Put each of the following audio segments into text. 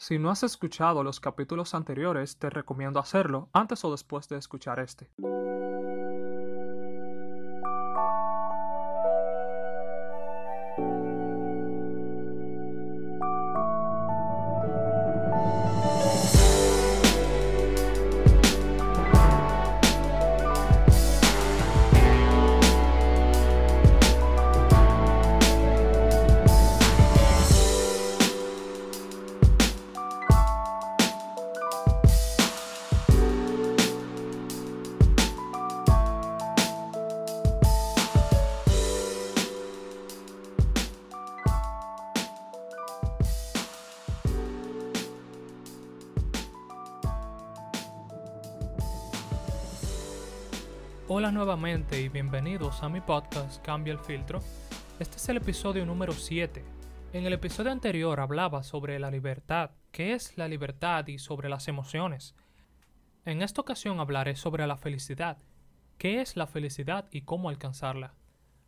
Si no has escuchado los capítulos anteriores, te recomiendo hacerlo antes o después de escuchar este. Nuevamente y bienvenidos a mi podcast Cambia el filtro. Este es el episodio número 7. En el episodio anterior hablaba sobre la libertad, qué es la libertad y sobre las emociones. En esta ocasión hablaré sobre la felicidad, qué es la felicidad y cómo alcanzarla.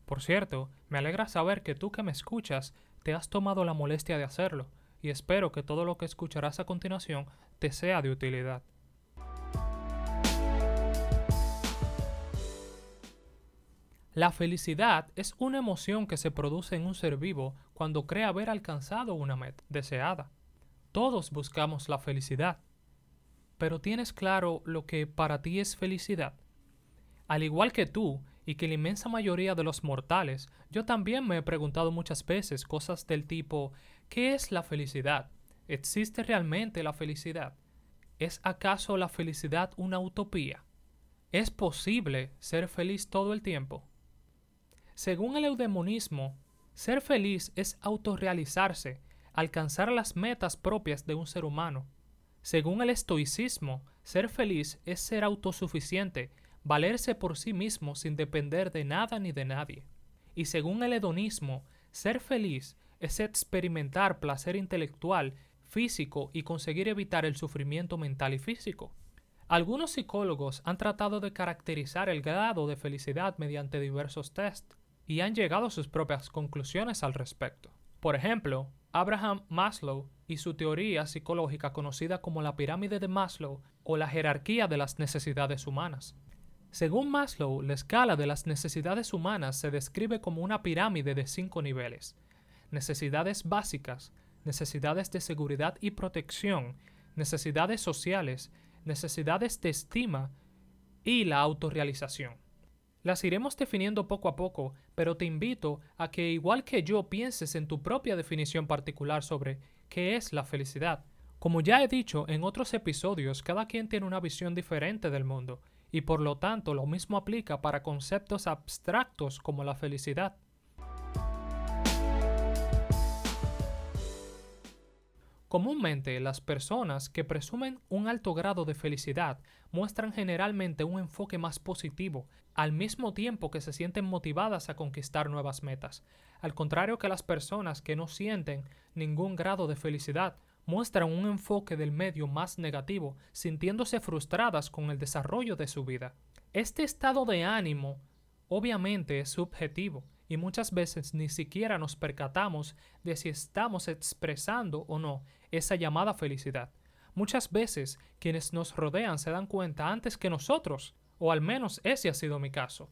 Por cierto, me alegra saber que tú que me escuchas te has tomado la molestia de hacerlo, y espero que todo lo que escucharás a continuación te sea de utilidad. La felicidad es una emoción que se produce en un ser vivo cuando cree haber alcanzado una meta deseada. Todos buscamos la felicidad. Pero ¿tienes claro lo que para ti es felicidad? Al igual que tú, y que la inmensa mayoría de los mortales, yo también me he preguntado muchas veces cosas del tipo ¿qué es la felicidad? ¿Existe realmente la felicidad? ¿Es acaso la felicidad una utopía? ¿Es posible ser feliz todo el tiempo? Según el eudemonismo, ser feliz es autorrealizarse, alcanzar las metas propias de un ser humano. Según el estoicismo, ser feliz es ser autosuficiente, valerse por sí mismo sin depender de nada ni de nadie. Y según el hedonismo, ser feliz es experimentar placer intelectual, físico y conseguir evitar el sufrimiento mental y físico. Algunos psicólogos han tratado de caracterizar el grado de felicidad mediante diversos tests y han llegado a sus propias conclusiones al respecto. Por ejemplo, Abraham Maslow y su teoría psicológica conocida como la pirámide de Maslow o la jerarquía de las necesidades humanas. Según Maslow, la escala de las necesidades humanas se describe como una pirámide de cinco niveles. Necesidades básicas, necesidades de seguridad y protección, necesidades sociales, necesidades de estima y la autorrealización. Las iremos definiendo poco a poco, pero te invito a que igual que yo pienses en tu propia definición particular sobre qué es la felicidad. Como ya he dicho en otros episodios, cada quien tiene una visión diferente del mundo, y por lo tanto lo mismo aplica para conceptos abstractos como la felicidad. Comúnmente, las personas que presumen un alto grado de felicidad muestran generalmente un enfoque más positivo, al mismo tiempo que se sienten motivadas a conquistar nuevas metas. Al contrario que las personas que no sienten ningún grado de felicidad muestran un enfoque del medio más negativo, sintiéndose frustradas con el desarrollo de su vida. Este estado de ánimo obviamente es subjetivo y muchas veces ni siquiera nos percatamos de si estamos expresando o no esa llamada felicidad. Muchas veces quienes nos rodean se dan cuenta antes que nosotros, o al menos ese ha sido mi caso.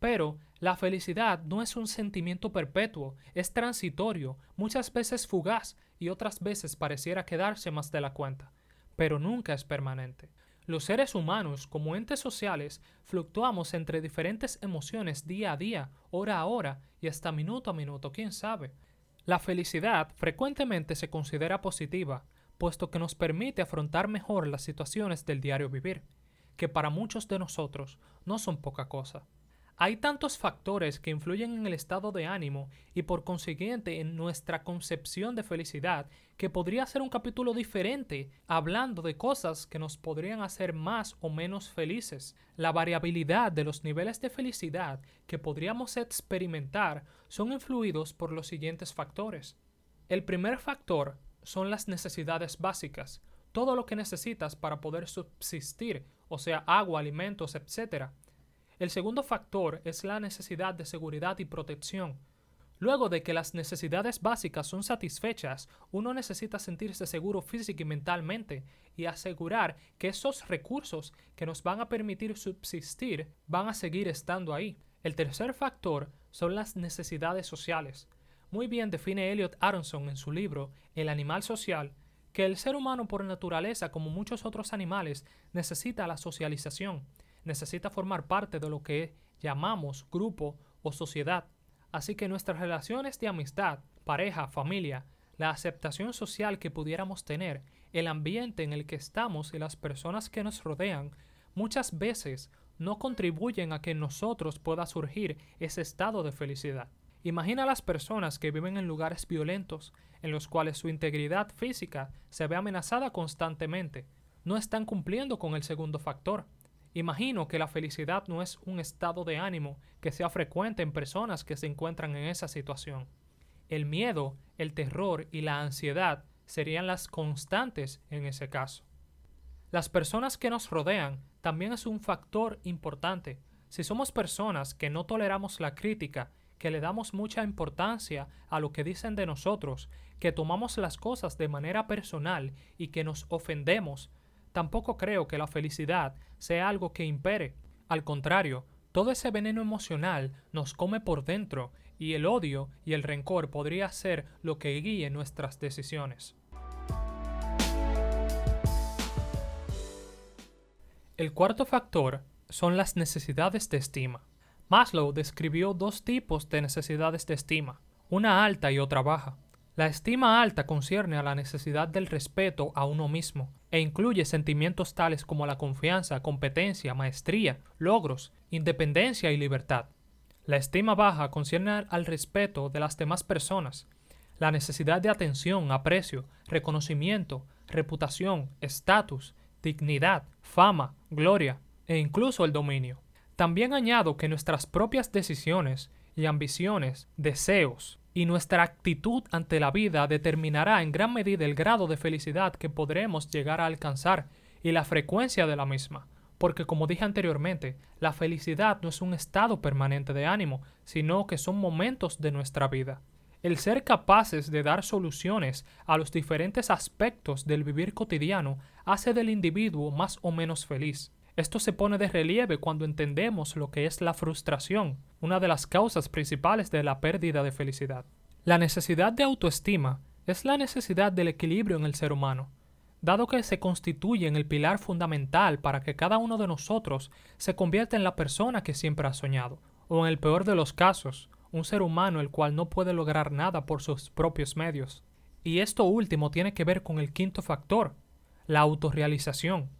Pero la felicidad no es un sentimiento perpetuo, es transitorio, muchas veces fugaz y otras veces pareciera quedarse más de la cuenta, pero nunca es permanente. Los seres humanos, como entes sociales, fluctuamos entre diferentes emociones día a día, hora a hora y hasta minuto a minuto, quién sabe. La felicidad frecuentemente se considera positiva, puesto que nos permite afrontar mejor las situaciones del diario vivir, que para muchos de nosotros no son poca cosa. Hay tantos factores que influyen en el estado de ánimo y por consiguiente en nuestra concepción de felicidad que podría ser un capítulo diferente hablando de cosas que nos podrían hacer más o menos felices. La variabilidad de los niveles de felicidad que podríamos experimentar son influidos por los siguientes factores. El primer factor son las necesidades básicas, todo lo que necesitas para poder subsistir, o sea, agua, alimentos, etc. El segundo factor es la necesidad de seguridad y protección. Luego de que las necesidades básicas son satisfechas, uno necesita sentirse seguro física y mentalmente y asegurar que esos recursos que nos van a permitir subsistir van a seguir estando ahí. El tercer factor son las necesidades sociales. Muy bien define Elliot Aronson en su libro El animal social que el ser humano por naturaleza, como muchos otros animales, necesita la socialización, necesita formar parte de lo que llamamos grupo o sociedad. Así que nuestras relaciones de amistad, pareja, familia, la aceptación social que pudiéramos tener, el ambiente en el que estamos y las personas que nos rodean, muchas veces no contribuyen a que en nosotros pueda surgir ese estado de felicidad. Imagina a las personas que viven en lugares violentos, en los cuales su integridad física se ve amenazada constantemente. No están cumpliendo con el segundo factor, Imagino que la felicidad no es un estado de ánimo que sea frecuente en personas que se encuentran en esa situación. El miedo, el terror y la ansiedad serían las constantes en ese caso. Las personas que nos rodean también es un factor importante. Si somos personas que no toleramos la crítica, que le damos mucha importancia a lo que dicen de nosotros, que tomamos las cosas de manera personal y que nos ofendemos, Tampoco creo que la felicidad sea algo que impere. Al contrario, todo ese veneno emocional nos come por dentro y el odio y el rencor podría ser lo que guíe nuestras decisiones. El cuarto factor son las necesidades de estima. Maslow describió dos tipos de necesidades de estima, una alta y otra baja. La estima alta concierne a la necesidad del respeto a uno mismo e incluye sentimientos tales como la confianza, competencia, maestría, logros, independencia y libertad. La estima baja concierne al respeto de las demás personas, la necesidad de atención, aprecio, reconocimiento, reputación, estatus, dignidad, fama, gloria e incluso el dominio. También añado que nuestras propias decisiones y ambiciones, deseos, y nuestra actitud ante la vida determinará en gran medida el grado de felicidad que podremos llegar a alcanzar y la frecuencia de la misma, porque como dije anteriormente, la felicidad no es un estado permanente de ánimo, sino que son momentos de nuestra vida. El ser capaces de dar soluciones a los diferentes aspectos del vivir cotidiano hace del individuo más o menos feliz. Esto se pone de relieve cuando entendemos lo que es la frustración, una de las causas principales de la pérdida de felicidad. La necesidad de autoestima es la necesidad del equilibrio en el ser humano, dado que se constituye en el pilar fundamental para que cada uno de nosotros se convierta en la persona que siempre ha soñado, o en el peor de los casos, un ser humano el cual no puede lograr nada por sus propios medios. Y esto último tiene que ver con el quinto factor, la autorrealización.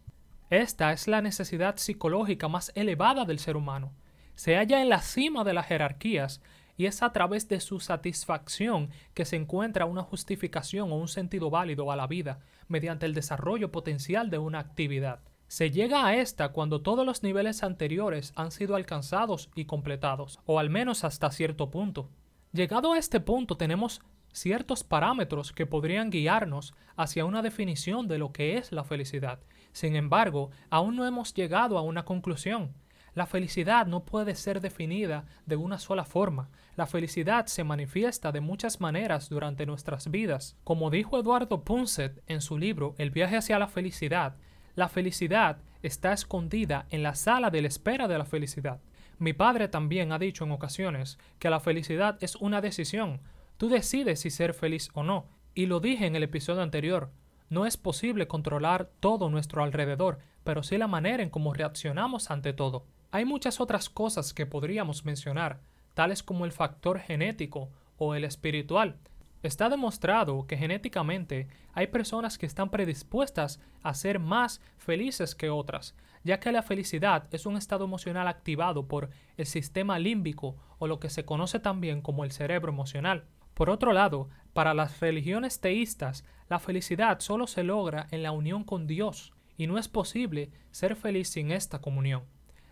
Esta es la necesidad psicológica más elevada del ser humano. Se halla en la cima de las jerarquías y es a través de su satisfacción que se encuentra una justificación o un sentido válido a la vida mediante el desarrollo potencial de una actividad. Se llega a esta cuando todos los niveles anteriores han sido alcanzados y completados, o al menos hasta cierto punto. Llegado a este punto tenemos ciertos parámetros que podrían guiarnos hacia una definición de lo que es la felicidad sin embargo, aún no hemos llegado a una conclusión. La felicidad no puede ser definida de una sola forma. La felicidad se manifiesta de muchas maneras durante nuestras vidas. Como dijo Eduardo Punset en su libro El viaje hacia la felicidad, la felicidad está escondida en la sala de la espera de la felicidad. Mi padre también ha dicho en ocasiones que la felicidad es una decisión. Tú decides si ser feliz o no. Y lo dije en el episodio anterior. No es posible controlar todo nuestro alrededor, pero sí la manera en cómo reaccionamos ante todo. Hay muchas otras cosas que podríamos mencionar, tales como el factor genético o el espiritual. Está demostrado que genéticamente hay personas que están predispuestas a ser más felices que otras, ya que la felicidad es un estado emocional activado por el sistema límbico o lo que se conoce también como el cerebro emocional. Por otro lado, para las religiones teístas, la felicidad solo se logra en la unión con Dios, y no es posible ser feliz sin esta comunión.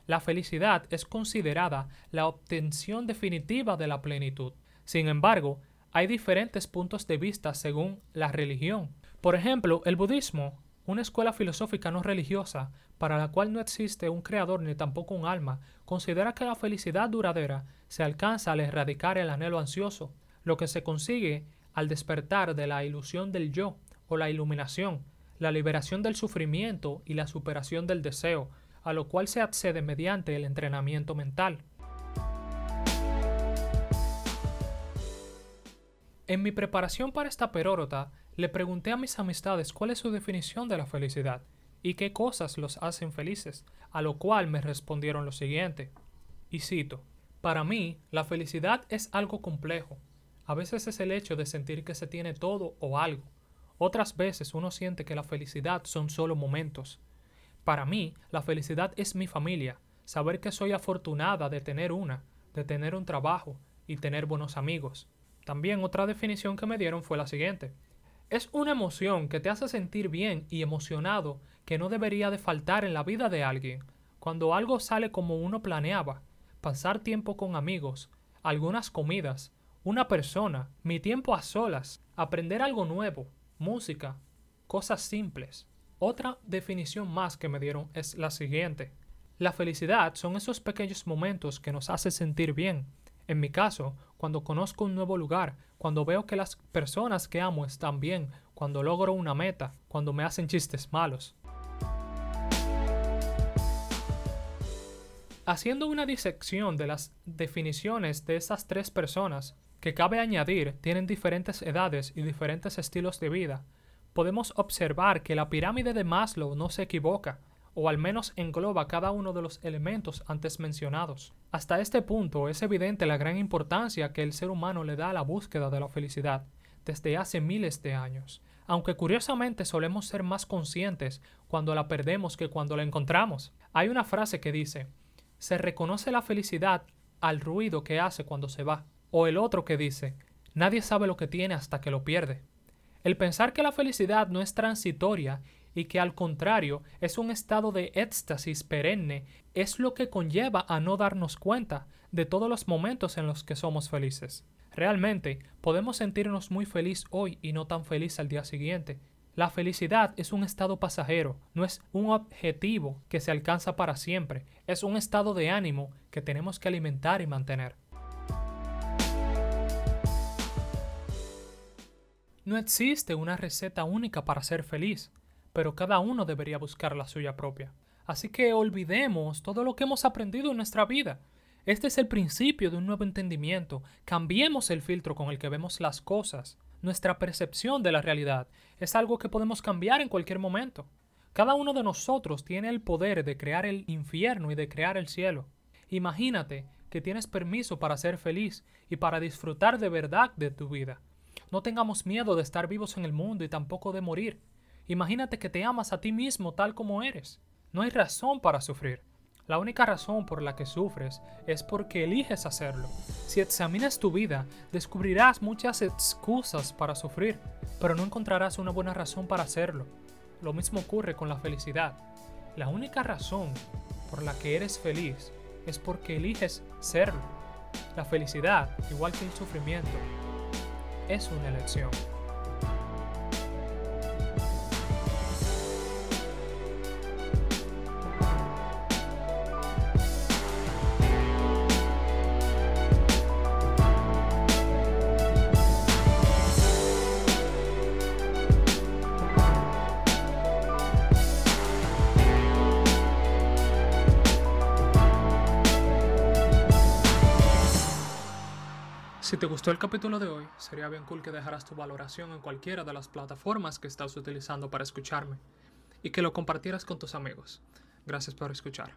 La felicidad es considerada la obtención definitiva de la plenitud. Sin embargo, hay diferentes puntos de vista según la religión. Por ejemplo, el budismo, una escuela filosófica no religiosa, para la cual no existe un creador ni tampoco un alma, considera que la felicidad duradera se alcanza al erradicar el anhelo ansioso, lo que se consigue al despertar de la ilusión del yo o la iluminación, la liberación del sufrimiento y la superación del deseo, a lo cual se accede mediante el entrenamiento mental. En mi preparación para esta perórota, le pregunté a mis amistades cuál es su definición de la felicidad y qué cosas los hacen felices, a lo cual me respondieron lo siguiente. Y cito, Para mí, la felicidad es algo complejo. A veces es el hecho de sentir que se tiene todo o algo. Otras veces uno siente que la felicidad son solo momentos. Para mí, la felicidad es mi familia, saber que soy afortunada de tener una, de tener un trabajo y tener buenos amigos. También otra definición que me dieron fue la siguiente. Es una emoción que te hace sentir bien y emocionado que no debería de faltar en la vida de alguien. Cuando algo sale como uno planeaba, pasar tiempo con amigos, algunas comidas, una persona, mi tiempo a solas, aprender algo nuevo, música, cosas simples. Otra definición más que me dieron es la siguiente. La felicidad son esos pequeños momentos que nos hacen sentir bien. En mi caso, cuando conozco un nuevo lugar, cuando veo que las personas que amo están bien, cuando logro una meta, cuando me hacen chistes malos. Haciendo una disección de las definiciones de esas tres personas, que cabe añadir tienen diferentes edades y diferentes estilos de vida, podemos observar que la pirámide de Maslow no se equivoca, o al menos engloba cada uno de los elementos antes mencionados. Hasta este punto es evidente la gran importancia que el ser humano le da a la búsqueda de la felicidad desde hace miles de años, aunque curiosamente solemos ser más conscientes cuando la perdemos que cuando la encontramos. Hay una frase que dice, se reconoce la felicidad al ruido que hace cuando se va. O el otro que dice, nadie sabe lo que tiene hasta que lo pierde. El pensar que la felicidad no es transitoria y que al contrario es un estado de éxtasis perenne es lo que conlleva a no darnos cuenta de todos los momentos en los que somos felices. Realmente podemos sentirnos muy feliz hoy y no tan feliz al día siguiente. La felicidad es un estado pasajero, no es un objetivo que se alcanza para siempre, es un estado de ánimo que tenemos que alimentar y mantener. No existe una receta única para ser feliz, pero cada uno debería buscar la suya propia. Así que olvidemos todo lo que hemos aprendido en nuestra vida. Este es el principio de un nuevo entendimiento. Cambiemos el filtro con el que vemos las cosas. Nuestra percepción de la realidad es algo que podemos cambiar en cualquier momento. Cada uno de nosotros tiene el poder de crear el infierno y de crear el cielo. Imagínate que tienes permiso para ser feliz y para disfrutar de verdad de tu vida. No tengamos miedo de estar vivos en el mundo y tampoco de morir. Imagínate que te amas a ti mismo tal como eres. No hay razón para sufrir. La única razón por la que sufres es porque eliges hacerlo. Si examinas tu vida, descubrirás muchas excusas para sufrir, pero no encontrarás una buena razón para hacerlo. Lo mismo ocurre con la felicidad. La única razón por la que eres feliz es porque eliges serlo. La felicidad, igual que el sufrimiento, es una elección. Te gustó el capítulo de hoy, sería bien cool que dejaras tu valoración en cualquiera de las plataformas que estás utilizando para escucharme y que lo compartieras con tus amigos. Gracias por escuchar.